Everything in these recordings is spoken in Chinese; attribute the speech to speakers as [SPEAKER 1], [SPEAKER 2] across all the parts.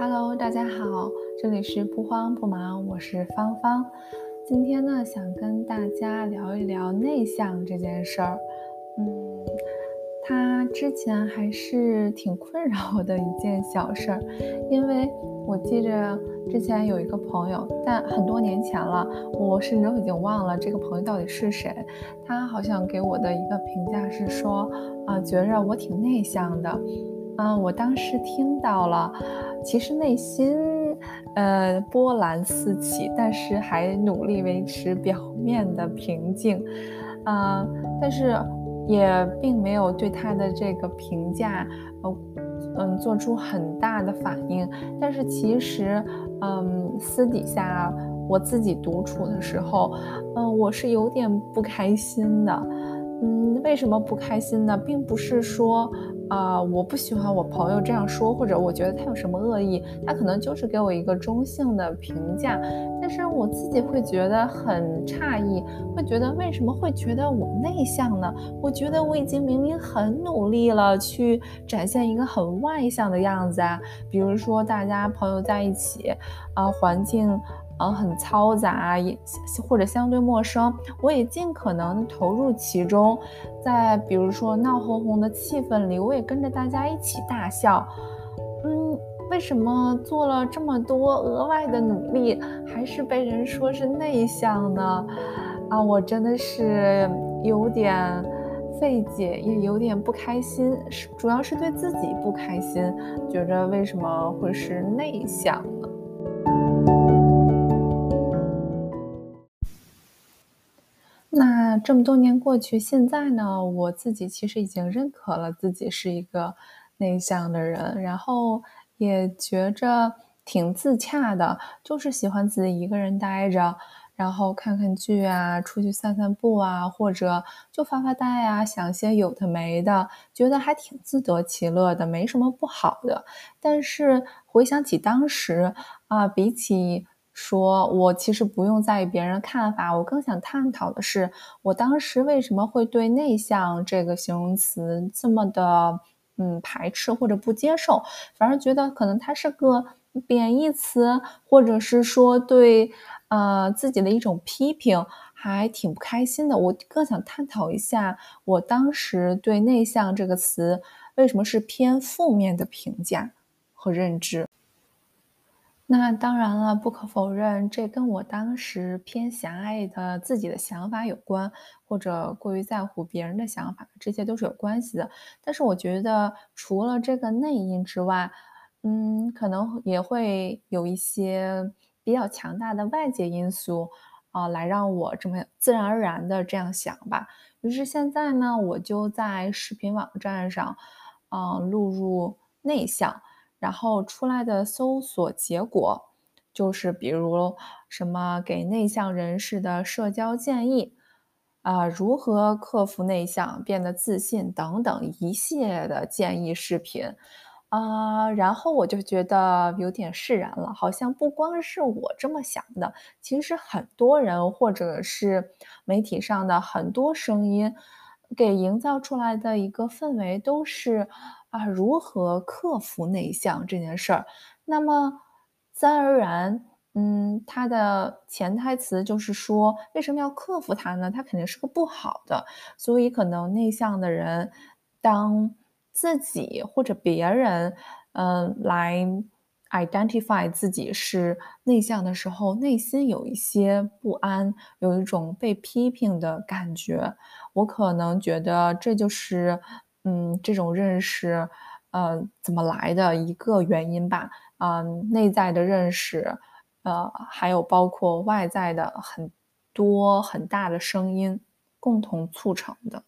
[SPEAKER 1] Hello，大家好，这里是不慌不忙，我是芳芳。今天呢，想跟大家聊一聊内向这件事儿。嗯，它之前还是挺困扰我的一件小事儿，因为我记着之前有一个朋友，但很多年前了，我甚至都已经忘了这个朋友到底是谁。他好像给我的一个评价是说，啊，觉着我挺内向的。嗯，我当时听到了，其实内心，呃，波澜四起，但是还努力维持表面的平静，啊，但是也并没有对他的这个评价，呃，嗯，做出很大的反应。但是其实，嗯，私底下我自己独处的时候，嗯，我是有点不开心的。嗯，为什么不开心呢？并不是说。啊，我不喜欢我朋友这样说，或者我觉得他有什么恶意，他可能就是给我一个中性的评价，但是我自己会觉得很诧异，会觉得为什么会觉得我内向呢？我觉得我已经明明很努力了，去展现一个很外向的样子啊，比如说大家朋友在一起，啊，环境。嗯，很嘈杂，也或者相对陌生，我也尽可能投入其中，在比如说闹哄哄的气氛里，我也跟着大家一起大笑。嗯，为什么做了这么多额外的努力，还是被人说是内向呢？啊，我真的是有点费解，也有点不开心，是主要是对自己不开心，觉着为什么会是内向呢？这么多年过去，现在呢，我自己其实已经认可了自己是一个内向的人，然后也觉着挺自洽的，就是喜欢自己一个人待着，然后看看剧啊，出去散散步啊，或者就发发呆啊，想些有的没的，觉得还挺自得其乐的，没什么不好的。但是回想起当时啊，比起。说我其实不用在意别人的看法，我更想探讨的是，我当时为什么会对内向这个形容词这么的嗯排斥或者不接受，反而觉得可能它是个贬义词，或者是说对呃自己的一种批评，还挺不开心的。我更想探讨一下，我当时对内向这个词为什么是偏负面的评价和认知。那当然了，不可否认，这跟我当时偏狭隘的自己的想法有关，或者过于在乎别人的想法，这些都是有关系的。但是我觉得，除了这个内因之外，嗯，可能也会有一些比较强大的外界因素啊，来让我这么自然而然的这样想吧。于是现在呢，我就在视频网站上，嗯，录入内向。然后出来的搜索结果就是，比如什么给内向人士的社交建议，啊，如何克服内向变得自信等等一系列的建议视频，啊，然后我就觉得有点释然了，好像不光是我这么想的，其实很多人或者是媒体上的很多声音给营造出来的一个氛围都是。啊，如何克服内向这件事儿？那么自然而然，嗯，它的潜台词就是说，为什么要克服它呢？它肯定是个不好的。所以，可能内向的人，当自己或者别人，嗯，来 identify 自己是内向的时候，内心有一些不安，有一种被批评的感觉。我可能觉得这就是。嗯，这种认识，呃，怎么来的一个原因吧？啊，内在的认识，呃，还有包括外在的很多很大的声音共同促成的。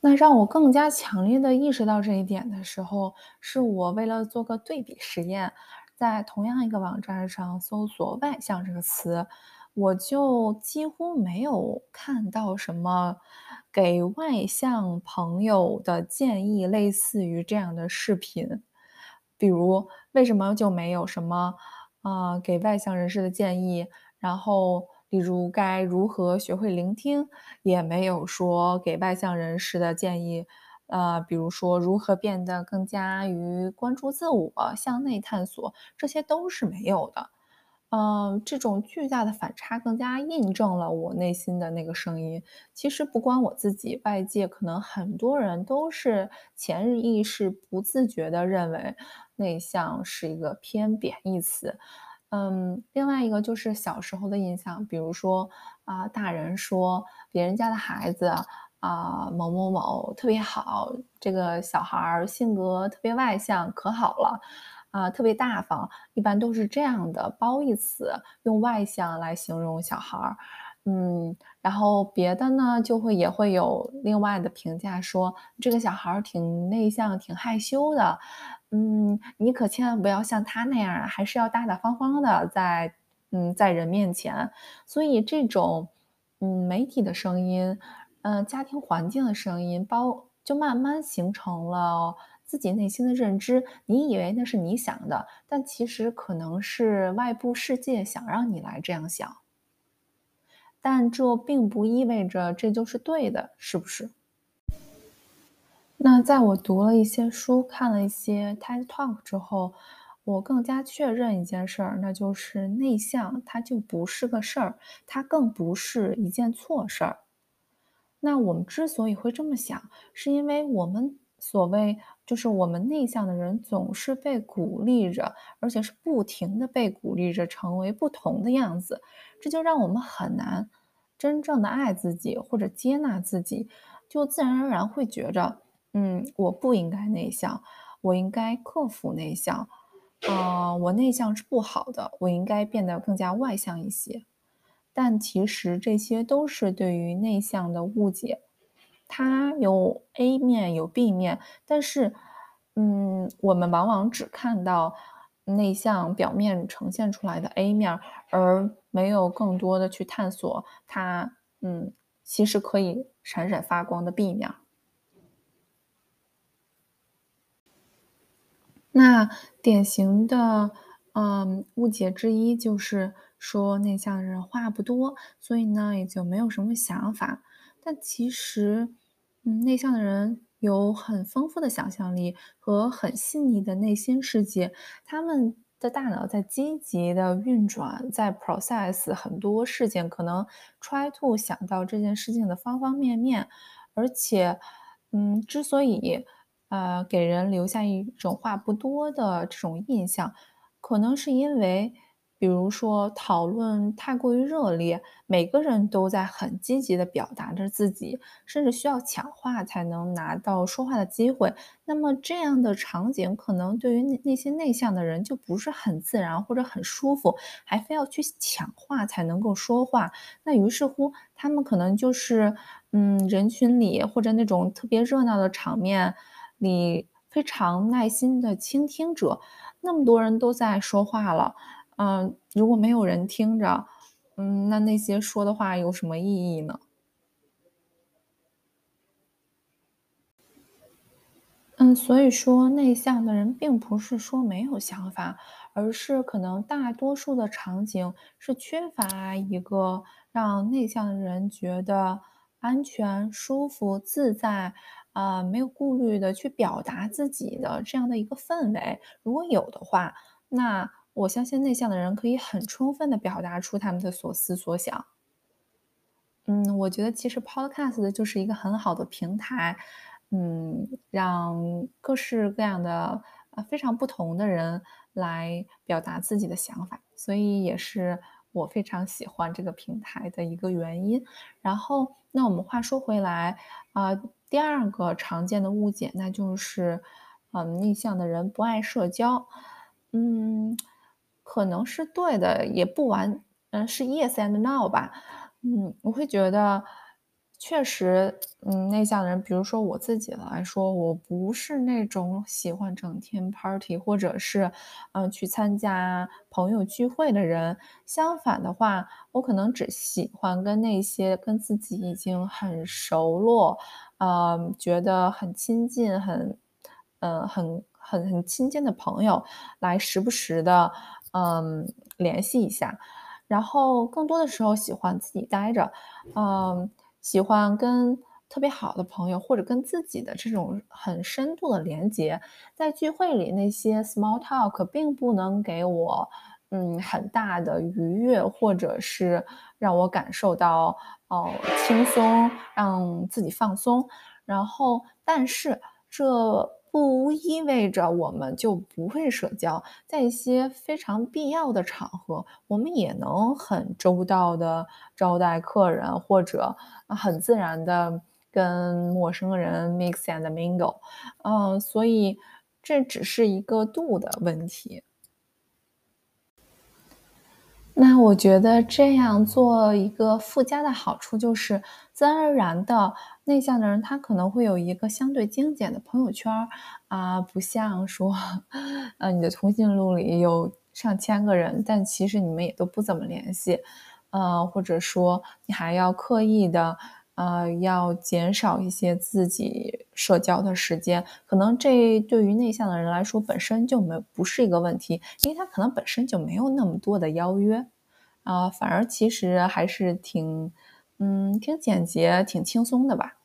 [SPEAKER 1] 那让我更加强烈的意识到这一点的时候，是我为了做个对比实验，在同样一个网站上搜索“外向”这个词。我就几乎没有看到什么给外向朋友的建议，类似于这样的视频。比如，为什么就没有什么啊给外向人士的建议？然后，例如该如何学会聆听，也没有说给外向人士的建议呃，比如说如何变得更加于关注自我、向内探索，这些都是没有的。呃，这种巨大的反差更加印证了我内心的那个声音。其实不光我自己，外界可能很多人都是潜意识不自觉地认为内向是一个偏贬义词。嗯，另外一个就是小时候的印象，比如说啊，大人说别人家的孩子啊某某某特别好，这个小孩性格特别外向，可好了。啊，特别大方，一般都是这样的褒义词，用外向来形容小孩儿。嗯，然后别的呢，就会也会有另外的评价说，这个小孩儿挺内向、挺害羞的。嗯，你可千万不要像他那样，还是要大大方方的在嗯，在人面前。所以这种嗯，媒体的声音，嗯，家庭环境的声音，包就慢慢形成了。自己内心的认知，你以为那是你想的，但其实可能是外部世界想让你来这样想。但这并不意味着这就是对的，是不是？那在我读了一些书，看了一些 TED Talk 之后，我更加确认一件事儿，那就是内向它就不是个事儿，它更不是一件错事儿。那我们之所以会这么想，是因为我们所谓。就是我们内向的人总是被鼓励着，而且是不停的被鼓励着成为不同的样子，这就让我们很难真正的爱自己或者接纳自己，就自然而然会觉着，嗯，我不应该内向，我应该克服内向，啊，我内向是不好的，我应该变得更加外向一些。但其实这些都是对于内向的误解。它有 A 面有 B 面，但是，嗯，我们往往只看到内向表面呈现出来的 A 面，而没有更多的去探索它，嗯，其实可以闪闪发光的 B 面。那典型的，嗯，误解之一就是说内向人话不多，所以呢也就没有什么想法。但其实，嗯，内向的人有很丰富的想象力和很细腻的内心世界，他们的大脑在积极的运转，在 process 很多事件，可能 try to 想到这件事情的方方面面。而且，嗯，之所以呃给人留下一种话不多的这种印象，可能是因为。比如说讨论太过于热烈，每个人都在很积极地表达着自己，甚至需要抢话才能拿到说话的机会。那么这样的场景可能对于那那些内向的人就不是很自然或者很舒服，还非要去抢话才能够说话。那于是乎，他们可能就是，嗯，人群里或者那种特别热闹的场面里非常耐心的倾听者。那么多人都在说话了。嗯，如果没有人听着，嗯，那那些说的话有什么意义呢？嗯，所以说内向的人并不是说没有想法，而是可能大多数的场景是缺乏一个让内向的人觉得安全、舒服、自在，啊，没有顾虑的去表达自己的这样的一个氛围。如果有的话，那。我相信内向的人可以很充分的表达出他们的所思所想。嗯，我觉得其实 Podcast 就是一个很好的平台，嗯，让各式各样的呃非常不同的人来表达自己的想法，所以也是我非常喜欢这个平台的一个原因。然后，那我们话说回来，啊，第二个常见的误解，那就是，嗯，内向的人不爱社交，嗯。可能是对的，也不完，嗯，是 yes and now 吧。嗯，我会觉得，确实，嗯，内向的人，比如说我自己来说，我不是那种喜欢整天 party 或者是，嗯，去参加朋友聚会的人。相反的话，我可能只喜欢跟那些跟自己已经很熟络，呃，觉得很亲近，很，呃，很很很亲近的朋友，来时不时的。嗯，联系一下，然后更多的时候喜欢自己待着，嗯，喜欢跟特别好的朋友，或者跟自己的这种很深度的连接，在聚会里那些 small talk 并不能给我，嗯，很大的愉悦，或者是让我感受到，哦，轻松，让自己放松。然后，但是这不意味着我们就不会社交，在一些非常必要的场合，我们也能很周到的招待客人，或者很自然的跟陌生人 mix and mingle。嗯，所以这只是一个度的问题。那我觉得这样做一个附加的好处就是，自然而然的，内向的人他可能会有一个相对精简的朋友圈儿。啊，不像说，呃，你的通讯录里有上千个人，但其实你们也都不怎么联系。呃，或者说你还要刻意的，呃，要减少一些自己社交的时间，可能这对于内向的人来说本身就没不是一个问题，因为他可能本身就没有那么多的邀约。啊，反而其实还是挺嗯，挺简洁、挺轻松的吧。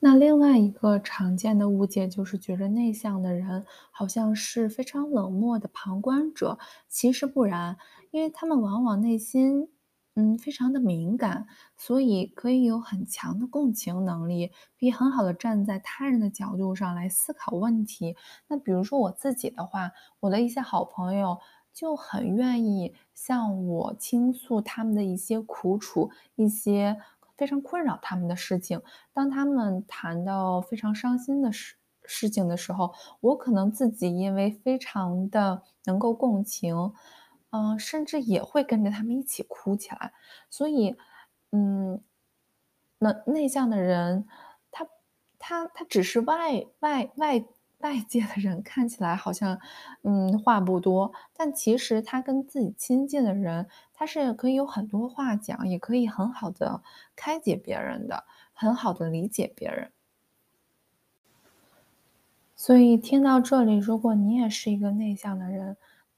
[SPEAKER 1] 那另外一个常见的误解就是觉着内向的人好像是非常冷漠的旁观者，其实不然。因为他们往往内心，嗯，非常的敏感，所以可以有很强的共情能力，可以很好的站在他人的角度上来思考问题。那比如说我自己的话，我的一些好朋友就很愿意向我倾诉他们的一些苦楚，一些非常困扰他们的事情。当他们谈到非常伤心的事事情的时候，我可能自己因为非常的能够共情，呃，甚至也会跟着他们一起哭起来。所以，嗯，那内向的人，他他他只是外外外外界的人看起来好像，嗯，话不多，但其实他跟自己亲近的人，他是可以有很多话讲，也可以很好的开解别人的，很好的理解别人。所以听到这里，如果你也是一个内向的人，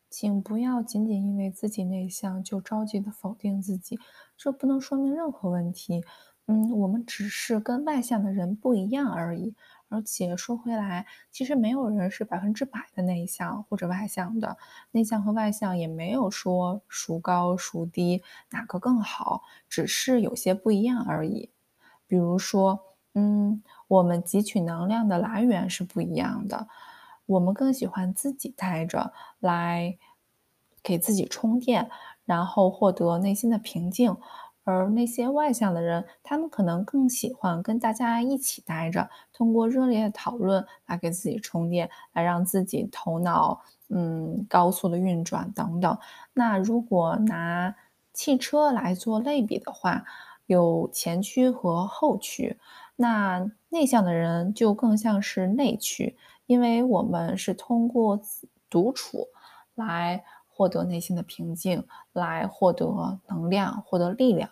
[SPEAKER 1] 请不要仅仅因为自己内向就着急的否定自己，这不能说明任何问题。嗯，我们只是跟外向的人不一样而已。而且说回来，其实没有人是百分之百的内向或者外向的，内向和外向也没有说孰高孰低，哪个更好，只是有些不一样而已。比如说，嗯，我们汲取能量的来源是不一样的，我们更喜欢自己待着，来给自己充电，然后获得内心的平静。而那些外向的人，他们可能更喜欢跟大家一起待着，通过热烈的讨论来给自己充电，来让自己头脑，嗯，高速的运转等等。那如果拿汽车来做类比的话，有前驱和后驱，那内向的人就更像是内驱，因为我们是通过独处来获得内心的平静，来获得能量、获得力量。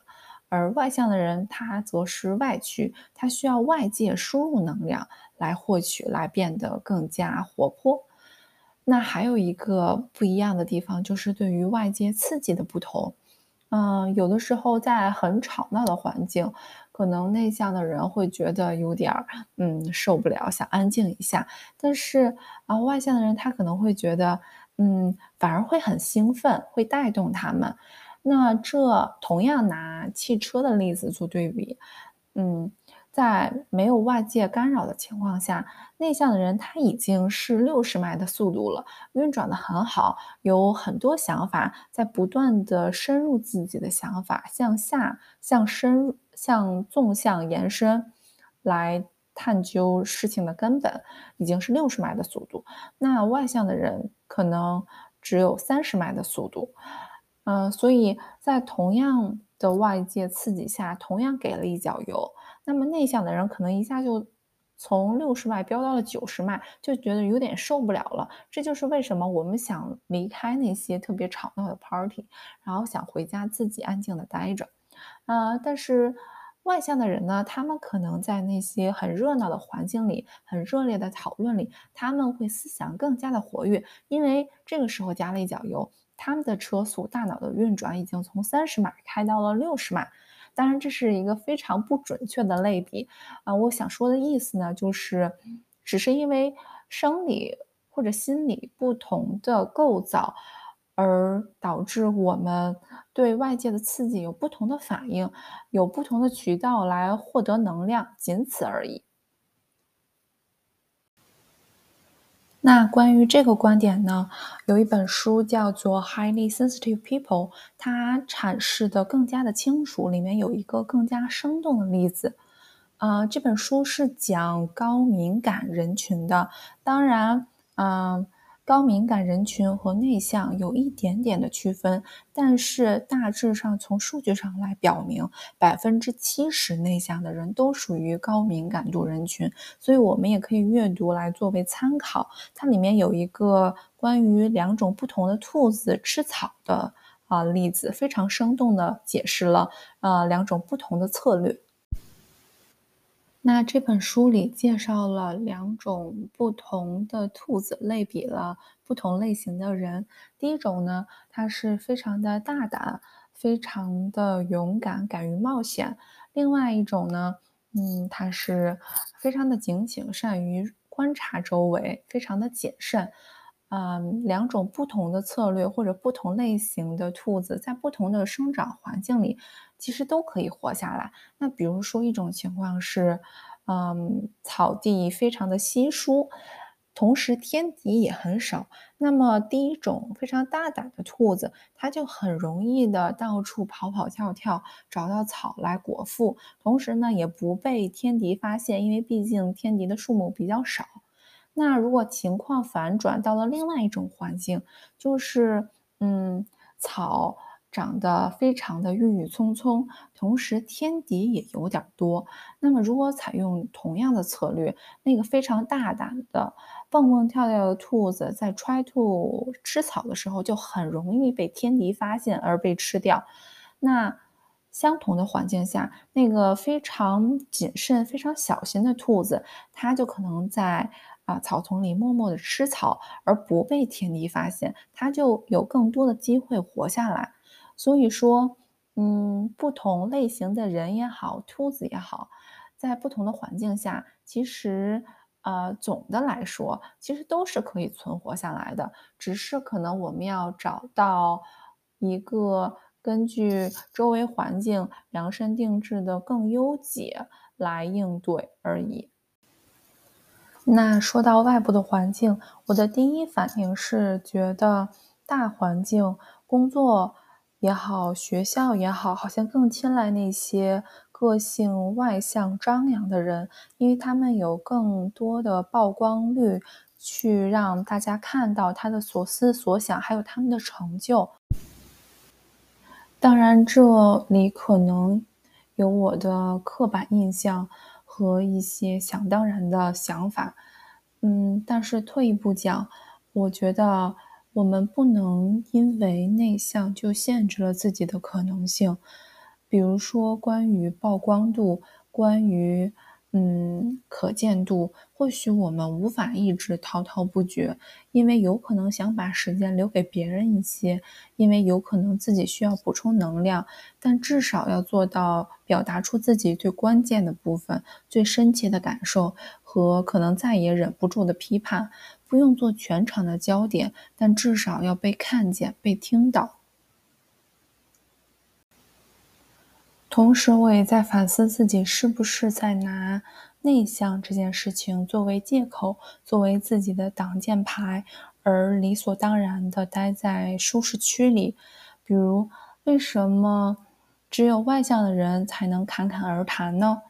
[SPEAKER 1] 而外向的人，他则是外驱，他需要外界输入能量来获取，来变得更加活泼。那还有一个不一样的地方，就是对于外界刺激的不同。嗯，有的时候在很吵闹的环境，可能内向的人会觉得有点儿，嗯，受不了，想安静一下。但是，啊，外向的人他可能会觉得，嗯，反而会很兴奋，会带动他们。那这同样拿汽车的例子做对比，嗯，在没有外界干扰的情况下，内向的人他已经是60迈的速度了，运转得很好，有很多想法在不断地深入自己的想法，向下、向深、向纵向延伸，来探究事情的根本，已经是60迈的速度。那外向的人可能只有30迈的速度。呃，所以在同样的外界刺激下，同样给了一脚油，那么内向的人可能一下就从六十迈飙到了九十迈，就觉得有点受不了了。这就是为什么我们想离开那些特别吵闹的 party，然后想回家自己安静地待着。呃，但是外向的人呢，他们可能在那些很热闹的环境里，很热烈的讨论里，他们会思想更加的活跃，因为这个时候加了一脚油。他们的车速，大脑的运转已经从30码开到了60码，当然，这是一个非常不准确的类比啊。我想说的意思呢，就是只是因为生理或者心理不同的构造，而导致我们对外界的刺激有不同的反应，有不同的渠道来获得能量，仅此而已。那关于这个观点呢，有一本书叫做《Highly Sensitive People》，它阐释的更加的清楚。里面有一个更加生动的例子，呃，这本书是讲高敏感人群的。当然，嗯。高敏感人群和内向有一点点的区分，但是大致上从数据上来表明，百分之七十内向的人都属于高敏感度人群，所以我们也可以阅读来作为参考。它里面有一个关于两种不同的兔子吃草的啊例子，非常生动的解释了呃两种不同的策略。那这本书里介绍了两种不同的兔子，类比了不同类型的人。第一种呢，它是非常的大胆，非常的勇敢，敢于冒险；另外一种呢，嗯，它是非常的警醒，善于观察周围，非常的谨慎。嗯，两种不同的策略或者不同类型的兔子，在不同的生长环境里，其实都可以活下来。那比如说一种情况是，嗯，草地非常的稀疏，同时天敌也很少。那么第一种非常大胆的兔子，它就很容易的到处跑跑跳跳，找到草来果腹，同时呢也不被天敌发现，因为毕竟天敌的数目比较少。那如果情况反转到了另外一种环境，就是，嗯，草长得非常的郁郁葱葱，同时天敌也有点多。那么如果采用同样的策略，那个非常大胆的蹦蹦跳跳的兔子在 try to 吃草的时候，就很容易被天敌发现而被吃掉。那相同的环境下，那个非常谨慎、非常小心的兔子，它就可能在。啊，草丛里默默的吃草，而不被天敌发现，它就有更多的机会活下来。所以说，嗯，不同类型的人也好，兔子也好，在不同的环境下，其实，呃，总的来说，其实都是可以存活下来的。只是可能我们要找到一个根据周围环境量身定制的更优解来应对而已。那说到外部的环境，我的第一反应是觉得大环境工作也好，学校也好，好像更青睐那些个性外向、张扬的人，因为他们有更多的曝光率，去让大家看到他的所思所想，还有他们的成就。当然，这里可能有我的刻板印象。和一些想当然的想法，嗯，但是退一步讲，我觉得我们不能因为内向就限制了自己的可能性，比如说关于曝光度，关于。嗯，可见度或许我们无法一直滔滔不绝，因为有可能想把时间留给别人一些，因为有可能自己需要补充能量，但至少要做到表达出自己最关键的部分、最深切的感受和可能再也忍不住的批判。不用做全场的焦点，但至少要被看见、被听到。同时，我也在反思自己是不是在拿内向这件事情作为借口，作为自己的挡箭牌，而理所当然的待在舒适区里。比如，为什么只有外向的人才能侃侃而谈呢？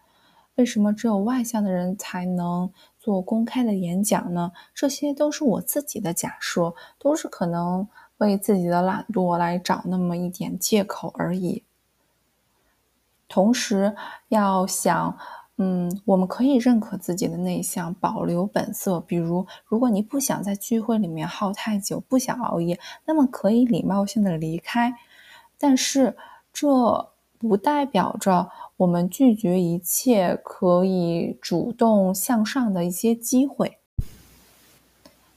[SPEAKER 1] 为什么只有外向的人才能做公开的演讲呢？这些都是我自己的假设，都是可能为自己的懒惰来找那么一点借口而已。同时要想，嗯，我们可以认可自己的内向，保留本色。比如，如果你不想在聚会里面耗太久，不想熬夜，那么可以礼貌性的离开。但是，这不代表着我们拒绝一切可以主动向上的一些机会。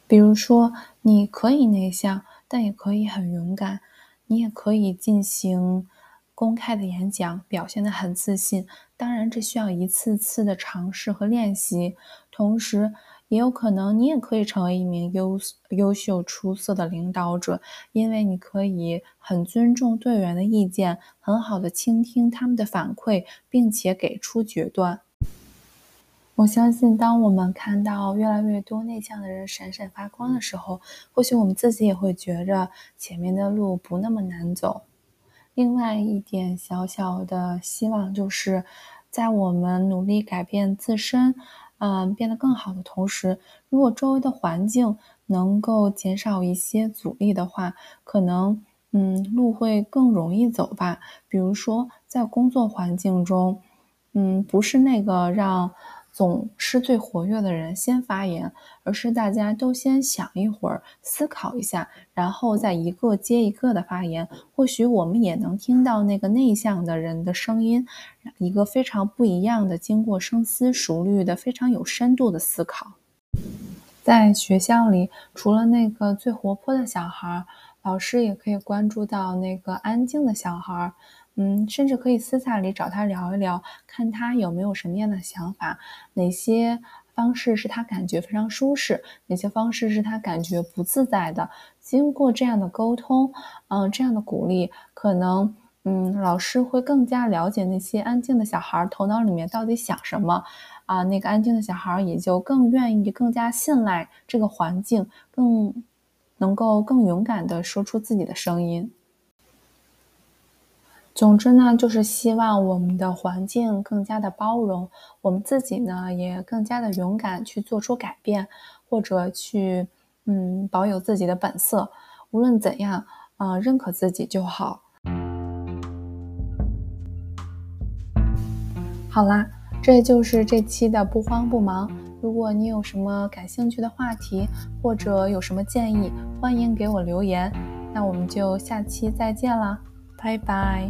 [SPEAKER 1] 比如说，你可以内向，但也可以很勇敢，你也可以进行。公开的演讲，表现得很自信。当然，这需要一次次的尝试和练习。同时，也有可能你也可以成为一名优优秀、出色的领导者，因为你可以很尊重队员的意见，很好的倾听他们的反馈，并且给出决断。我相信，当我们看到越来越多内向的人闪闪发光的时候，或许我们自己也会觉着前面的路不那么难走。另外一点小小的希望，就是在我们努力改变自身，嗯，变得更好的同时，如果周围的环境能够减少一些阻力的话，可能，嗯，路会更容易走吧。比如说，在工作环境中，嗯，不是那个让。总是最活跃的人先发言，而是大家都先想一会儿，思考一下，然后再一个接一个的发言。或许我们也能听到那个内向的人的声音，一个非常不一样的、经过深思熟虑的、非常有深度的思考。在学校里，除了那个最活泼的小孩，老师也可以关注到那个安静的小孩。嗯，甚至可以私下里找他聊一聊，看他有没有什么样的想法，哪些方式是他感觉非常舒适，哪些方式是他感觉不自在的。经过这样的沟通，嗯，这样的鼓励，可能，嗯，老师会更加了解那些安静的小孩头脑里面到底想什么，啊，那个安静的小孩也就更愿意、更加信赖这个环境，更能够更勇敢地说出自己的声音。总之呢，就是希望我们的环境更加的包容，我们自己呢也更加的勇敢去做出改变，或者去嗯保有自己的本色。无论怎样，嗯，认可自己就好。好啦，这就是这期的不慌不忙。如果你有什么感兴趣的话题，或者有什么建议，欢迎给我留言。那我们就下期再见啦，拜拜。